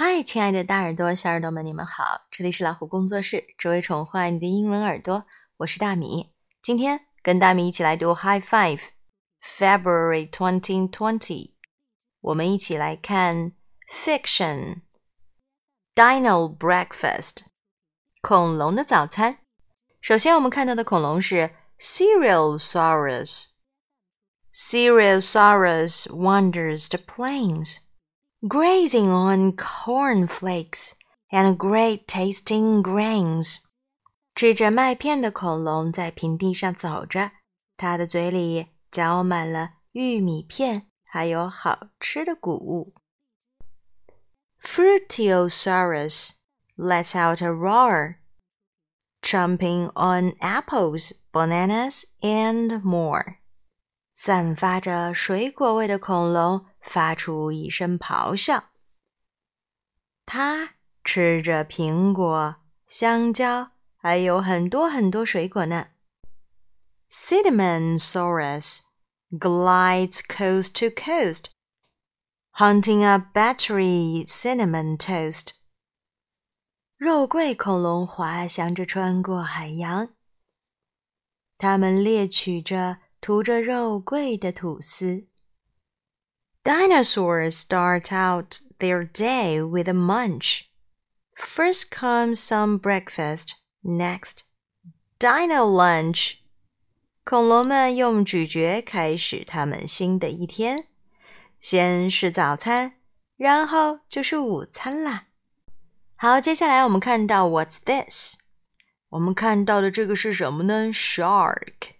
嗨，亲爱的大耳朵、小耳朵们，你们好！这里是老虎工作室，只为宠坏你的英文耳朵。我是大米，今天跟大米一起来读 High Five February twenty twenty。我们一起来看 Fiction Dino Breakfast 恐龙的早餐。首先，我们看到的恐龙是 Cerealsaurus。Cerealsaurus wanders the plains grazing on cornflakes and great tasting grains。吃着麦片的恐龙在平地上走着，它的嘴里嚼满了玉米片，还有好吃的谷物。Fruitiosaurus lets out a roar, chomping on apples, bananas, and more. 散发着水果味的恐龙 发出一声咆哮。它吃着苹果、香蕉，还有很多很多水果呢。Cinnamonsaurus glides coast to coast, hunting a battery cinnamon toast. 肉桂恐龙滑翔着穿过海洋，它们猎取着涂着肉桂的吐司。Dinosaurs start out their day with a munch. First comes some breakfast, next, dino lunch. 恐龙们用咀嚼开始他们新的一天，先是早餐，然后就是午餐啦。好，接下来我们看到 What's this？我们看到的这个是什么呢？Shark。